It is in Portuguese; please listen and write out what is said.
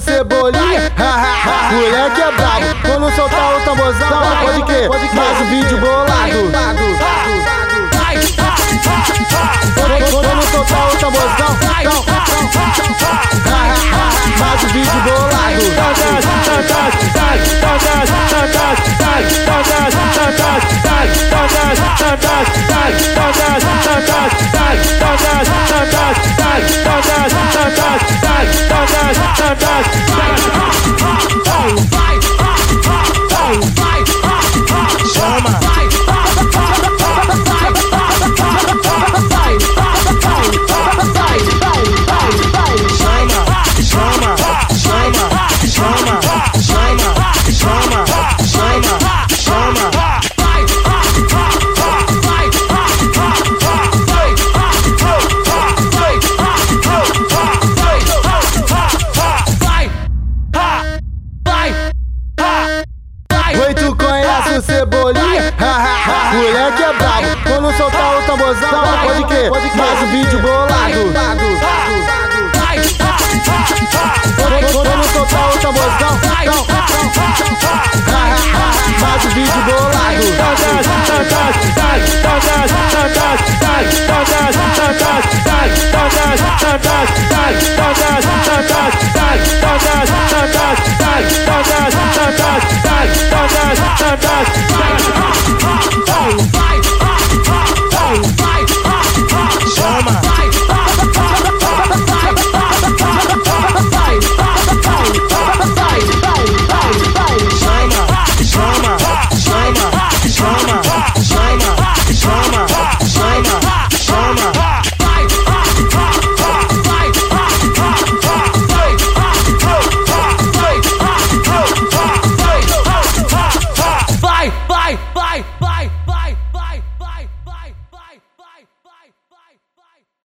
cebolinha, moleque é brabo. Quando soltar o tamborzão, pode que? Mais um vídeo bolado. Quando soltar o tamborzão, London Oi, tu conhece o cebolinha? Moleque é brabo. Quando soltar o tamborzão, pode que? Mais um vídeo bolado. Quando soltar o tamborzão,